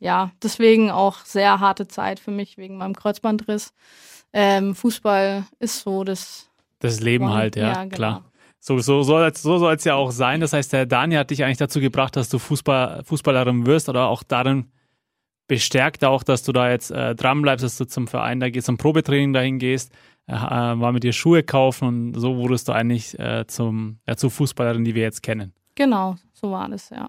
ja, deswegen auch sehr harte Zeit für mich wegen meinem Kreuzbandriss. Ähm, Fußball ist so das das Leben halt, ja, ja genau. klar. So, so, so, so soll es ja auch sein. Das heißt, der Daniel hat dich eigentlich dazu gebracht, dass du Fußball, Fußballerin wirst oder auch darin bestärkt auch, dass du da jetzt äh, dran bleibst, dass du zum Verein da gehst, zum Probetraining dahin gehst, äh, äh, war mit dir Schuhe kaufen und so wurdest du eigentlich äh, zum, ja, zur Fußballerin, die wir jetzt kennen. Genau, so war das, ja.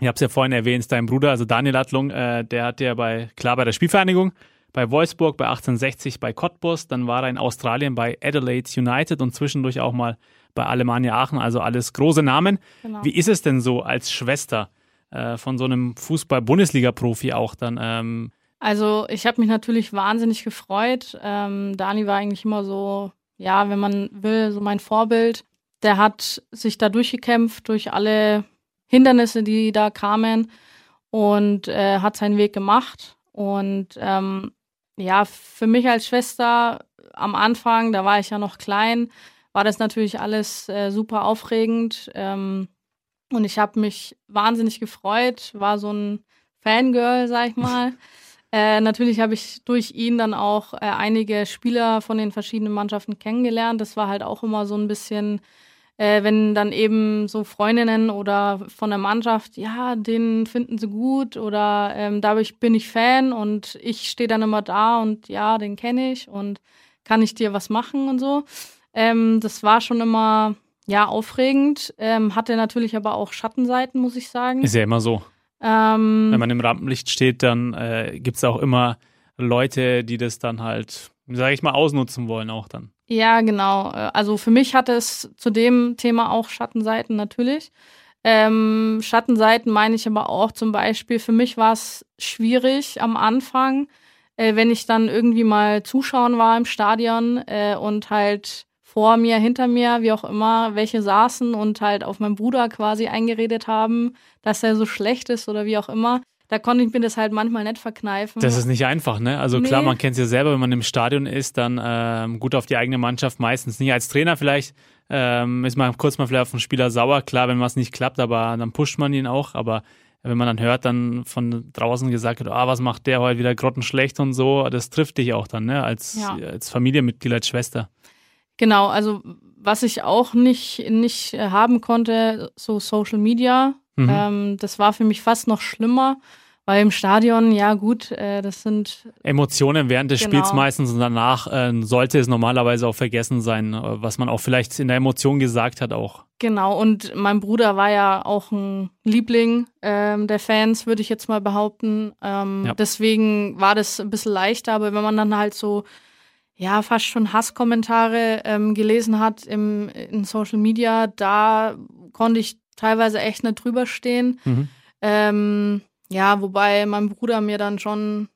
Ich habe es ja vorhin erwähnt, dein Bruder, also Daniel Adlung, äh, der hat ja bei, klar bei der Spielvereinigung, bei Wolfsburg, bei 1860, bei Cottbus, dann war er in Australien bei Adelaide United und zwischendurch auch mal bei Alemannia Aachen, also alles große Namen. Genau. Wie ist es denn so als Schwester äh, von so einem Fußball-Bundesliga-Profi auch dann? Ähm? Also ich habe mich natürlich wahnsinnig gefreut. Ähm, Dani war eigentlich immer so, ja, wenn man will, so mein Vorbild. Der hat sich da durchgekämpft durch alle Hindernisse, die da kamen und äh, hat seinen Weg gemacht. Und ähm, ja, für mich als Schwester am Anfang, da war ich ja noch klein, war das natürlich alles äh, super aufregend. Ähm, und ich habe mich wahnsinnig gefreut, war so ein Fangirl, sag ich mal. äh, natürlich habe ich durch ihn dann auch äh, einige Spieler von den verschiedenen Mannschaften kennengelernt. Das war halt auch immer so ein bisschen äh, wenn dann eben so Freundinnen oder von der Mannschaft, ja, den finden sie gut oder ähm, dadurch bin ich Fan und ich stehe dann immer da und ja, den kenne ich und kann ich dir was machen und so. Ähm, das war schon immer ja aufregend, ähm, hatte natürlich aber auch Schattenseiten, muss ich sagen. Ist ja immer so. Ähm, Wenn man im Rampenlicht steht, dann äh, gibt es auch immer Leute, die das dann halt, sage ich mal, ausnutzen wollen auch dann. Ja, genau. Äh, also für mich hatte es zu dem Thema auch Schattenseiten natürlich. Ähm, Schattenseiten meine ich aber auch zum Beispiel, für mich war es schwierig am Anfang, äh, wenn ich dann irgendwie mal zuschauen war im Stadion äh, und halt vor mir, hinter mir, wie auch immer, welche saßen und halt auf meinen Bruder quasi eingeredet haben, dass er so schlecht ist oder wie auch immer da konnte ich mir das halt manchmal nicht verkneifen. Das ist nicht einfach, ne? Also nee. klar, man kennt es ja selber, wenn man im Stadion ist, dann ähm, gut auf die eigene Mannschaft meistens nicht. Als Trainer vielleicht ähm, ist man kurz mal vielleicht auf den Spieler sauer, klar, wenn was nicht klappt, aber dann pusht man ihn auch. Aber wenn man dann hört, dann von draußen gesagt wird, ah, was macht der heute wieder grottenschlecht und so, das trifft dich auch dann, ne? Als, ja. als Familienmitglied, als Schwester. Genau, also was ich auch nicht, nicht haben konnte, so Social Media, Mhm. Ähm, das war für mich fast noch schlimmer, weil im Stadion, ja gut, äh, das sind Emotionen während des genau. Spiels meistens und danach äh, sollte es normalerweise auch vergessen sein, äh, was man auch vielleicht in der Emotion gesagt hat auch. Genau, und mein Bruder war ja auch ein Liebling ähm, der Fans, würde ich jetzt mal behaupten. Ähm, ja. Deswegen war das ein bisschen leichter, aber wenn man dann halt so ja, fast schon Hasskommentare ähm, gelesen hat im, in Social Media, da konnte ich teilweise echt nicht drüber stehen. Mhm. Ähm, ja, wobei mein Bruder mir dann schon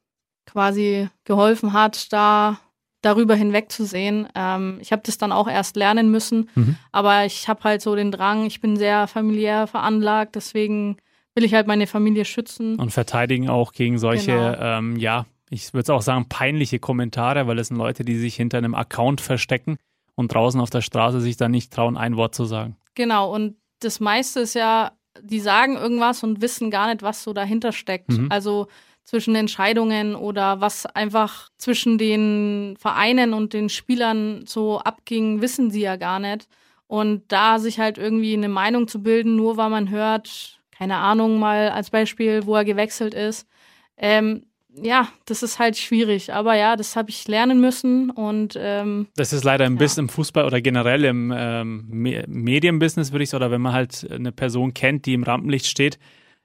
quasi geholfen hat, da darüber hinwegzusehen. Ähm, ich habe das dann auch erst lernen müssen, mhm. aber ich habe halt so den Drang, ich bin sehr familiär veranlagt, deswegen will ich halt meine Familie schützen. Und verteidigen auch gegen solche, genau. ähm, ja, ich würde auch sagen, peinliche Kommentare, weil es sind Leute, die sich hinter einem Account verstecken und draußen auf der Straße sich dann nicht trauen, ein Wort zu sagen. Genau, und das meiste ist ja, die sagen irgendwas und wissen gar nicht, was so dahinter steckt. Mhm. Also zwischen Entscheidungen oder was einfach zwischen den Vereinen und den Spielern so abging, wissen sie ja gar nicht. Und da sich halt irgendwie eine Meinung zu bilden, nur weil man hört, keine Ahnung, mal als Beispiel, wo er gewechselt ist, ähm, ja, das ist halt schwierig. Aber ja, das habe ich lernen müssen und ähm, das ist leider ein ja. bisschen im Fußball oder generell im ähm, Medienbusiness, würde ich sagen, oder wenn man halt eine Person kennt, die im Rampenlicht steht,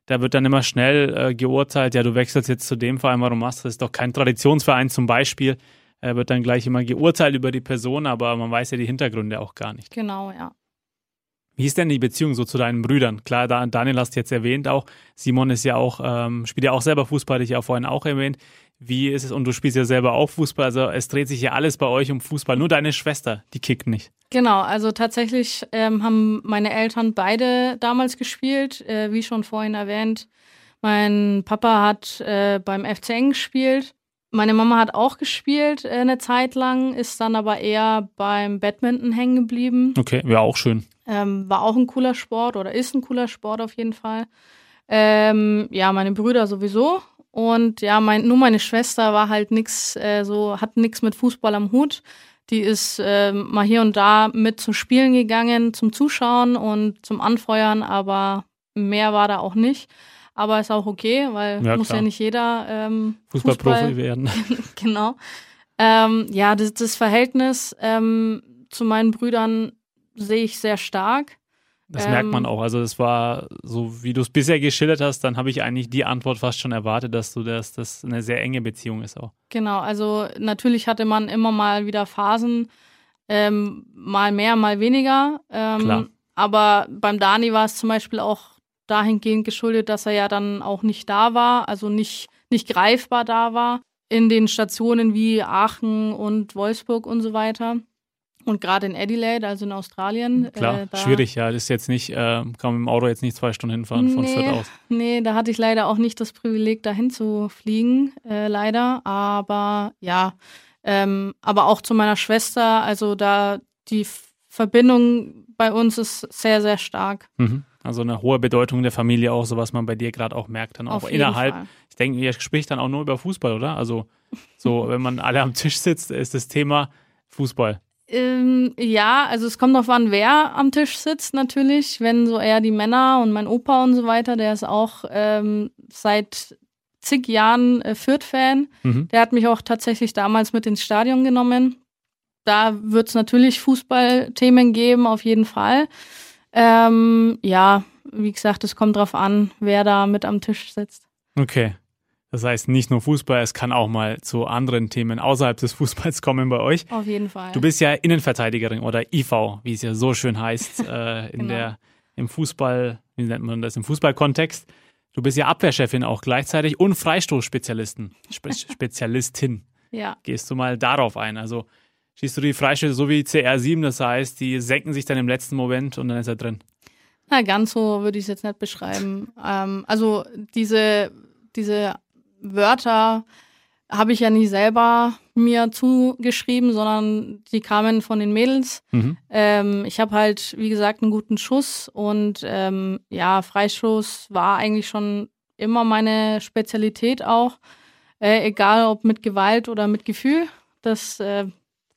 da wird dann immer schnell äh, geurteilt, ja, du wechselst jetzt zu dem Verein, warum machst du das? ist doch kein Traditionsverein zum Beispiel. Er wird dann gleich immer geurteilt über die Person, aber man weiß ja die Hintergründe auch gar nicht. Genau, ja. Wie ist denn die Beziehung so zu deinen Brüdern? Klar, Daniel hast du jetzt erwähnt auch. Simon ist ja auch, ähm, spielt ja auch selber Fußball, ich ja vorhin auch erwähnt. Wie ist es? Und du spielst ja selber auch Fußball. Also es dreht sich ja alles bei euch um Fußball. Nur deine Schwester, die kickt nicht. Genau, also tatsächlich ähm, haben meine Eltern beide damals gespielt, äh, wie schon vorhin erwähnt. Mein Papa hat äh, beim FCN gespielt. Meine Mama hat auch gespielt äh, eine Zeit lang, ist dann aber eher beim Badminton hängen geblieben. Okay, wäre auch schön. Ähm, war auch ein cooler Sport oder ist ein cooler Sport auf jeden Fall. Ähm, ja, meine Brüder sowieso. Und ja, mein, nur meine Schwester war halt nix, äh, so, hat nichts mit Fußball am Hut. Die ist äh, mal hier und da mit zu Spielen gegangen, zum Zuschauen und zum Anfeuern, aber mehr war da auch nicht. Aber ist auch okay, weil ja, muss ja nicht jeder ähm, Fußballprofi Fußball werden. genau. Ähm, ja, das, das Verhältnis ähm, zu meinen Brüdern sehe ich sehr stark. Das ähm, merkt man ähm, auch. Also es war so, wie du es bisher geschildert hast, dann habe ich eigentlich die Antwort fast schon erwartet, dass du das, das eine sehr enge Beziehung ist auch. Genau, also natürlich hatte man immer mal wieder Phasen, ähm, mal mehr, mal weniger. Ähm, Klar. Aber beim Dani war es zum Beispiel auch dahingehend geschuldet, dass er ja dann auch nicht da war, also nicht, nicht greifbar da war in den Stationen wie Aachen und Wolfsburg und so weiter. Und gerade in Adelaide, also in Australien. Klar, äh, schwierig, ja. Das ist jetzt nicht, äh, kann man mit dem Auto jetzt nicht zwei Stunden hinfahren nee, von Fürth aus. Nee, da hatte ich leider auch nicht das Privileg, dahin zu fliegen, äh, leider. Aber ja, ähm, aber auch zu meiner Schwester, also da die Verbindung bei uns ist sehr, sehr stark. Mhm. Also eine hohe Bedeutung der Familie auch, so was man bei dir gerade auch merkt, dann auch Auf innerhalb. Ich denke, ihr spricht dann auch nur über Fußball, oder? Also so, wenn man alle am Tisch sitzt, ist das Thema Fußball. Ähm, ja, also es kommt darauf an, wer am Tisch sitzt natürlich. Wenn so eher die Männer und mein Opa und so weiter, der ist auch ähm, seit zig Jahren äh, Fürth-Fan. Mhm. Der hat mich auch tatsächlich damals mit ins Stadion genommen. Da wird es natürlich Fußballthemen geben, auf jeden Fall. Ähm, ja, wie gesagt, es kommt darauf an, wer da mit am Tisch sitzt. Okay. Das heißt, nicht nur Fußball, es kann auch mal zu anderen Themen außerhalb des Fußballs kommen bei euch. Auf jeden Fall. Du bist ja Innenverteidigerin oder IV, wie es ja so schön heißt, äh, in genau. der, im Fußball, wie nennt man das, im Fußballkontext. Du bist ja Abwehrchefin auch gleichzeitig und Freistoßspezialistin, Spe Spezialistin. ja. Gehst du mal darauf ein? Also schießt du die Freistöße so wie CR7, das heißt, die senken sich dann im letzten Moment und dann ist er drin. Na, ganz so würde ich es jetzt nicht beschreiben. Ähm, also diese, diese Wörter habe ich ja nicht selber mir zugeschrieben, sondern die kamen von den Mädels. Mhm. Ähm, ich habe halt, wie gesagt, einen guten Schuss und ähm, ja, Freischuss war eigentlich schon immer meine Spezialität auch. Äh, egal ob mit Gewalt oder mit Gefühl. Das äh,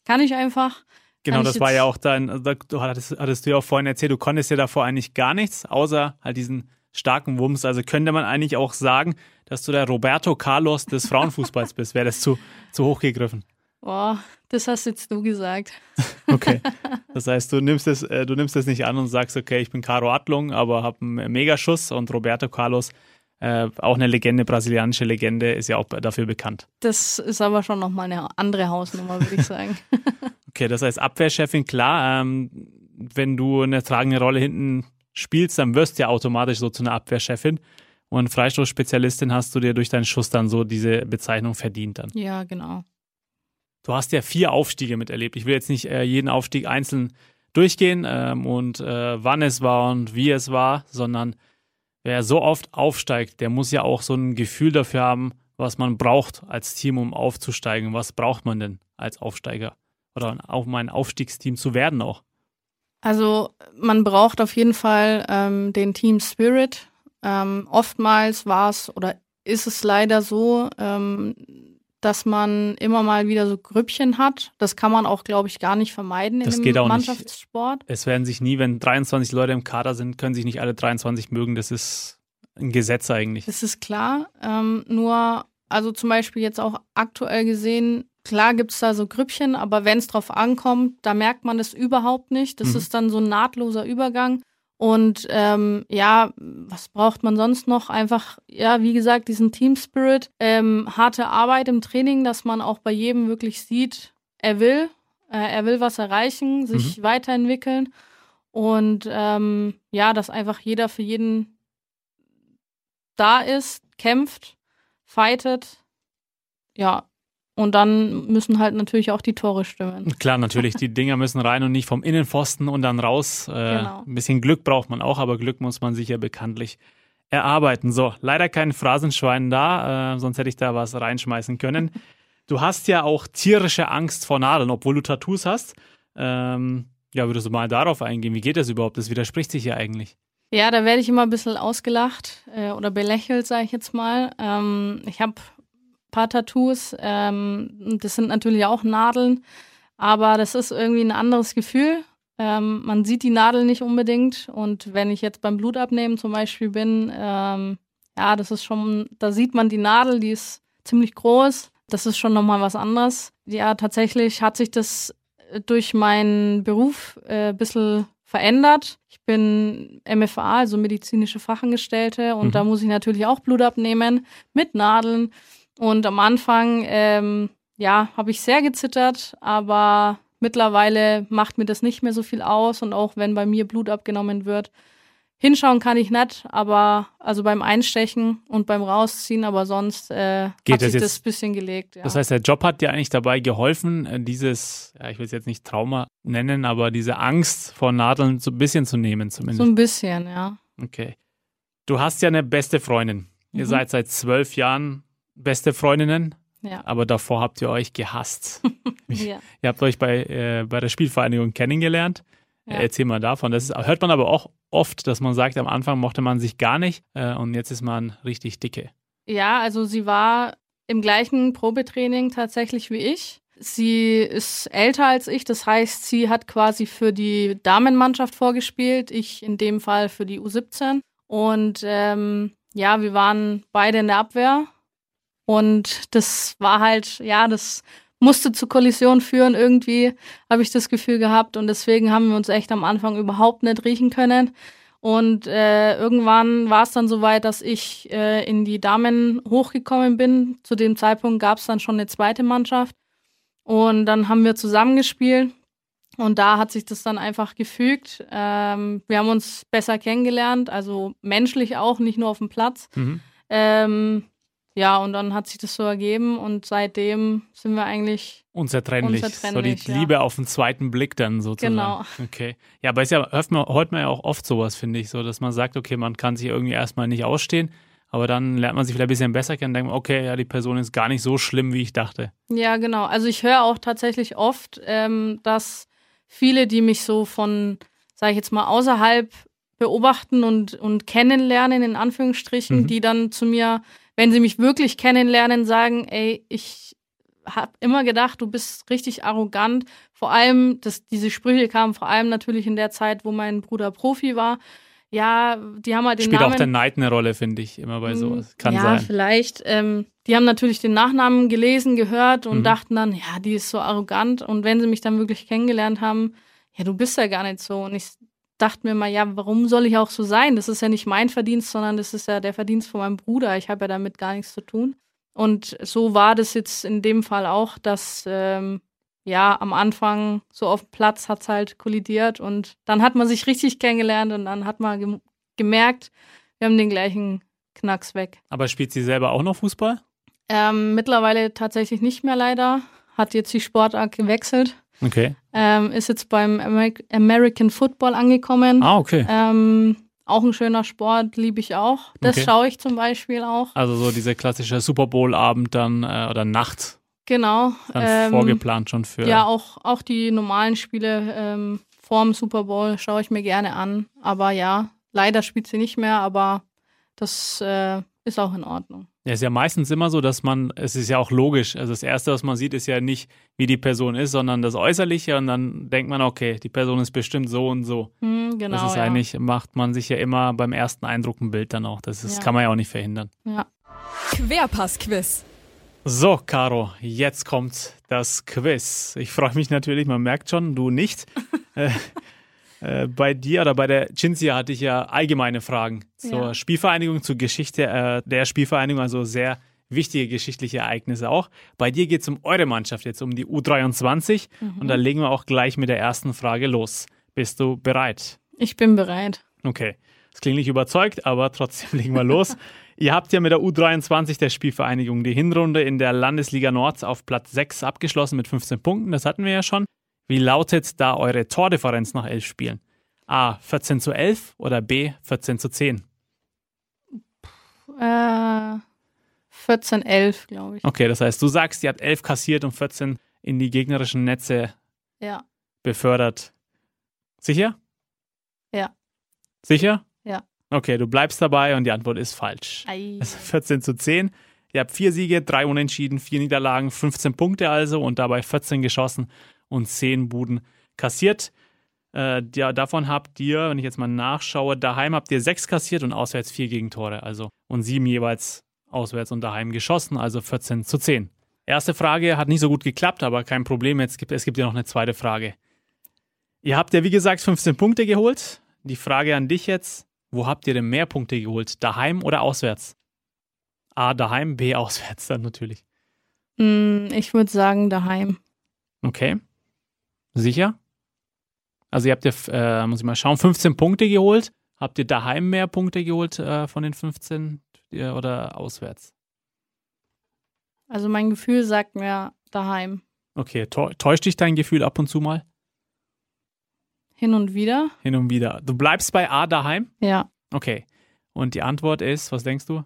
kann ich einfach. Genau, das war ja auch dein, du hattest, hattest du ja auch vorhin erzählt, du konntest ja davor eigentlich gar nichts, außer halt diesen starken Wumms. Also könnte man eigentlich auch sagen, dass du der Roberto Carlos des Frauenfußballs bist. Wäre das zu, zu hoch gegriffen? Boah, das hast jetzt du gesagt. Okay. Das heißt, du nimmst es, äh, du nimmst es nicht an und sagst, okay, ich bin Caro Adlung, aber habe einen Megaschuss und Roberto Carlos, äh, auch eine Legende, brasilianische Legende, ist ja auch dafür bekannt. Das ist aber schon nochmal eine andere Hausnummer, würde ich sagen. okay, das heißt Abwehrchefin, klar, ähm, wenn du eine tragende Rolle hinten spielst, dann wirst du ja automatisch so zu einer Abwehrchefin. Und Freistoßspezialistin hast du dir durch deinen Schuss dann so diese Bezeichnung verdient dann. Ja, genau. Du hast ja vier Aufstiege miterlebt. Ich will jetzt nicht äh, jeden Aufstieg einzeln durchgehen ähm, und äh, wann es war und wie es war, sondern wer so oft aufsteigt, der muss ja auch so ein Gefühl dafür haben, was man braucht als Team, um aufzusteigen. Was braucht man denn als Aufsteiger? Oder um ein Aufstiegsteam zu werden auch? Also man braucht auf jeden Fall ähm, den Team Spirit. Ähm, oftmals war es oder ist es leider so, ähm, dass man immer mal wieder so Grüppchen hat. Das kann man auch, glaube ich, gar nicht vermeiden das in dem Mannschaftssport. Nicht. Es werden sich nie, wenn 23 Leute im Kader sind, können sich nicht alle 23 mögen. Das ist ein Gesetz eigentlich. Das ist klar. Ähm, nur, also zum Beispiel jetzt auch aktuell gesehen, klar gibt es da so Grüppchen, aber wenn es drauf ankommt, da merkt man das überhaupt nicht. Das mhm. ist dann so ein nahtloser Übergang. Und ähm, ja, was braucht man sonst noch? Einfach, ja, wie gesagt, diesen Team Spirit, ähm, harte Arbeit im Training, dass man auch bei jedem wirklich sieht, er will, äh, er will was erreichen, sich mhm. weiterentwickeln. Und ähm, ja, dass einfach jeder für jeden da ist, kämpft, fightet. Ja, und dann müssen halt natürlich auch die Tore stimmen. Klar, natürlich, die Dinger müssen rein und nicht vom Innenpfosten und dann raus. Äh, genau. Ein bisschen Glück braucht man auch, aber Glück muss man sich ja bekanntlich erarbeiten. So, leider kein Phrasenschwein da, äh, sonst hätte ich da was reinschmeißen können. Du hast ja auch tierische Angst vor Nadeln, obwohl du Tattoos hast. Ähm, ja, würdest du mal darauf eingehen? Wie geht das überhaupt? Das widerspricht sich ja eigentlich. Ja, da werde ich immer ein bisschen ausgelacht äh, oder belächelt, sage ich jetzt mal. Ähm, ich habe paar Tattoos. Ähm, das sind natürlich auch Nadeln, aber das ist irgendwie ein anderes Gefühl. Ähm, man sieht die Nadel nicht unbedingt und wenn ich jetzt beim Blutabnehmen zum Beispiel bin, ähm, ja, das ist schon, da sieht man die Nadel, die ist ziemlich groß. Das ist schon nochmal was anderes. Ja, tatsächlich hat sich das durch meinen Beruf äh, ein bisschen verändert. Ich bin MFA, also medizinische Fachangestellte, und mhm. da muss ich natürlich auch Blut abnehmen mit Nadeln. Und am Anfang, ähm, ja, habe ich sehr gezittert, aber mittlerweile macht mir das nicht mehr so viel aus. Und auch wenn bei mir Blut abgenommen wird, Hinschauen kann ich nicht, aber also beim Einstechen und beim Rausziehen, aber sonst äh, Geht hat sich das, das bisschen gelegt. Ja. Das heißt, der Job hat dir eigentlich dabei geholfen, äh, dieses, ja, ich will es jetzt nicht Trauma nennen, aber diese Angst vor Nadeln so ein bisschen zu nehmen zumindest. So ein bisschen, ja. Okay. Du hast ja eine beste Freundin. Mhm. Ihr seid seit zwölf Jahren beste Freundinnen. Ja. Aber davor habt ihr euch gehasst. ja. Ihr habt euch bei, äh, bei der Spielvereinigung kennengelernt. Ja. Erzähl mal davon. Das ist, hört man aber auch oft, dass man sagt, am Anfang mochte man sich gar nicht äh, und jetzt ist man richtig dicke. Ja, also sie war im gleichen Probetraining tatsächlich wie ich. Sie ist älter als ich, das heißt, sie hat quasi für die Damenmannschaft vorgespielt, ich in dem Fall für die U17. Und ähm, ja, wir waren beide in der Abwehr. Und das war halt, ja, das musste zu Kollision führen irgendwie, habe ich das Gefühl gehabt. Und deswegen haben wir uns echt am Anfang überhaupt nicht riechen können. Und äh, irgendwann war es dann soweit, dass ich äh, in die Damen hochgekommen bin. Zu dem Zeitpunkt gab es dann schon eine zweite Mannschaft. Und dann haben wir zusammengespielt. Und da hat sich das dann einfach gefügt. Ähm, wir haben uns besser kennengelernt, also menschlich auch, nicht nur auf dem Platz. Mhm. Ähm, ja, und dann hat sich das so ergeben und seitdem sind wir eigentlich unzertrennlich. unzertrennlich so die ja. Liebe auf den zweiten Blick dann sozusagen. Genau. Okay. Ja, aber ist ja, hört man, hört man ja auch oft sowas, finde ich, so, dass man sagt, okay, man kann sich irgendwie erstmal nicht ausstehen, aber dann lernt man sich vielleicht ein bisschen besser kennen und denkt, okay, ja, die Person ist gar nicht so schlimm, wie ich dachte. Ja, genau. Also ich höre auch tatsächlich oft, ähm, dass viele, die mich so von, sage ich jetzt mal, außerhalb beobachten und, und kennenlernen, in Anführungsstrichen, mhm. die dann zu mir wenn sie mich wirklich kennenlernen, sagen, ey, ich habe immer gedacht, du bist richtig arrogant. Vor allem, dass diese Sprüche kamen vor allem natürlich in der Zeit, wo mein Bruder Profi war. Ja, die haben halt den Spielt Namen. auch der Neid eine Rolle, finde ich, immer bei sowas. Kann ja, sein. Ja, vielleicht. Ähm, die haben natürlich den Nachnamen gelesen, gehört und mhm. dachten dann, ja, die ist so arrogant. Und wenn sie mich dann wirklich kennengelernt haben, ja, du bist ja gar nicht so. Und ich dachte mir mal, ja, warum soll ich auch so sein? Das ist ja nicht mein Verdienst, sondern das ist ja der Verdienst von meinem Bruder. Ich habe ja damit gar nichts zu tun. Und so war das jetzt in dem Fall auch, dass ähm, ja am Anfang so auf dem Platz hat es halt kollidiert und dann hat man sich richtig kennengelernt und dann hat man ge gemerkt, wir haben den gleichen Knacks weg. Aber spielt sie selber auch noch Fußball? Ähm, mittlerweile tatsächlich nicht mehr leider. Hat jetzt die Sportart gewechselt. Okay. Ähm, ist jetzt beim Amer American Football angekommen. Ah, okay. Ähm, auch ein schöner Sport, liebe ich auch. Das okay. schaue ich zum Beispiel auch. Also so dieser klassische Super Bowl-Abend dann äh, oder Nacht. Genau. Dann ähm, vorgeplant schon für. Ja, auch, auch die normalen Spiele ähm, vorm Super Bowl schaue ich mir gerne an. Aber ja, leider spielt sie nicht mehr, aber das äh, ist auch in Ordnung. Ja, ist ja meistens immer so, dass man, es ist ja auch logisch, also das Erste, was man sieht, ist ja nicht, wie die Person ist, sondern das Äußerliche und dann denkt man, okay, die Person ist bestimmt so und so. Hm, genau. Das ist ja. eigentlich, macht man sich ja immer beim ersten Eindruck ein Bild dann auch. Das ist, ja. kann man ja auch nicht verhindern. Ja. Querpass-Quiz. So, Caro, jetzt kommt das Quiz. Ich freue mich natürlich, man merkt schon, du nicht. Äh, bei dir oder bei der Cinzia hatte ich ja allgemeine Fragen zur ja. Spielvereinigung, zur Geschichte äh, der Spielvereinigung, also sehr wichtige geschichtliche Ereignisse auch. Bei dir geht es um eure Mannschaft jetzt, um die U23 mhm. und da legen wir auch gleich mit der ersten Frage los. Bist du bereit? Ich bin bereit. Okay. Das klingt nicht überzeugt, aber trotzdem legen wir los. Ihr habt ja mit der U23 der Spielvereinigung die Hinrunde in der Landesliga Nord auf Platz 6 abgeschlossen mit 15 Punkten. Das hatten wir ja schon. Wie lautet da eure Tordifferenz nach elf Spielen? A. 14 zu 11 oder B. 14 zu 10? Äh, 14, 11, glaube ich. Okay, das heißt, du sagst, ihr habt 11 kassiert und 14 in die gegnerischen Netze ja. befördert. Sicher? Ja. Sicher? Ja. Okay, du bleibst dabei und die Antwort ist falsch. Ei. Ist 14 zu 10. Ihr habt vier Siege, drei Unentschieden, vier Niederlagen, 15 Punkte also und dabei 14 geschossen und 10 Buden kassiert. Äh, ja, davon habt ihr, wenn ich jetzt mal nachschaue, daheim habt ihr sechs kassiert und auswärts vier Gegentore, also und sieben jeweils auswärts und daheim geschossen, also 14 zu 10. Erste Frage hat nicht so gut geklappt, aber kein Problem. Jetzt gibt, es gibt ja noch eine zweite Frage. Ihr habt ja, wie gesagt, 15 Punkte geholt. Die Frage an dich jetzt, wo habt ihr denn mehr Punkte geholt? Daheim oder auswärts? A, daheim, B, auswärts dann natürlich. Mm, ich würde sagen daheim. Okay. Sicher? Also ihr habt ja, äh, muss ich mal schauen, 15 Punkte geholt. Habt ihr daheim mehr Punkte geholt äh, von den 15 äh, oder auswärts? Also mein Gefühl sagt mir daheim. Okay, täuscht dich dein Gefühl ab und zu mal? Hin und wieder. Hin und wieder. Du bleibst bei A daheim? Ja. Okay. Und die Antwort ist, was denkst du?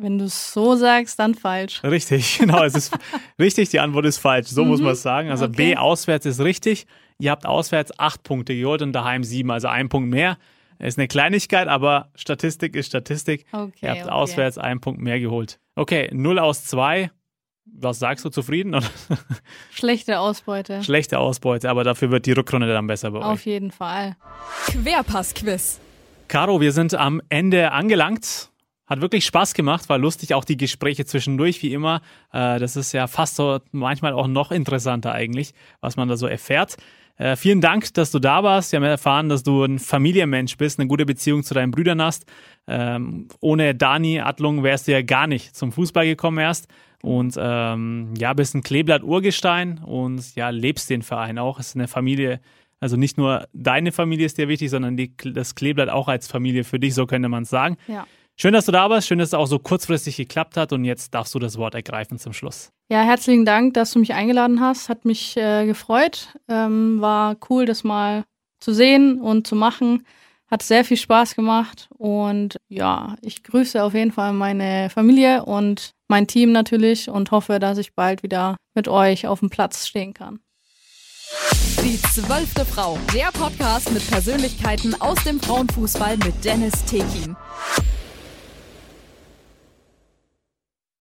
Wenn du es so sagst, dann falsch. Richtig, genau. Es ist richtig, die Antwort ist falsch. So mhm. muss man es sagen. Also okay. B auswärts ist richtig. Ihr habt auswärts acht Punkte geholt und daheim sieben, also ein Punkt mehr. Ist eine Kleinigkeit, aber Statistik ist Statistik. Okay, Ihr habt okay. auswärts einen Punkt mehr geholt. Okay, 0 aus 2. Was sagst du, zufrieden? Oder? Schlechte Ausbeute. Schlechte Ausbeute, aber dafür wird die Rückrunde dann besser bei Auf euch. Auf jeden Fall. Querpass-Quiz. Caro, wir sind am Ende angelangt. Hat wirklich Spaß gemacht, war lustig, auch die Gespräche zwischendurch, wie immer. Äh, das ist ja fast so manchmal auch noch interessanter eigentlich, was man da so erfährt. Äh, vielen Dank, dass du da warst. Wir haben erfahren, dass du ein Familienmensch bist, eine gute Beziehung zu deinen Brüdern hast. Ähm, ohne Dani Adlung wärst du ja gar nicht zum Fußball gekommen erst. Und ähm, ja, bist ein Kleeblatt-Urgestein und ja, lebst den Verein auch. Es ist eine Familie, also nicht nur deine Familie ist dir wichtig, sondern die, das Kleeblatt auch als Familie für dich, so könnte man es sagen. Ja. Schön, dass du da warst. Schön, dass es auch so kurzfristig geklappt hat. Und jetzt darfst du das Wort ergreifen zum Schluss. Ja, herzlichen Dank, dass du mich eingeladen hast. Hat mich äh, gefreut. Ähm, war cool, das mal zu sehen und zu machen. Hat sehr viel Spaß gemacht. Und ja, ich grüße auf jeden Fall meine Familie und mein Team natürlich und hoffe, dass ich bald wieder mit euch auf dem Platz stehen kann. Die zwölfte Frau, der Podcast mit Persönlichkeiten aus dem Frauenfußball mit Dennis Tekin.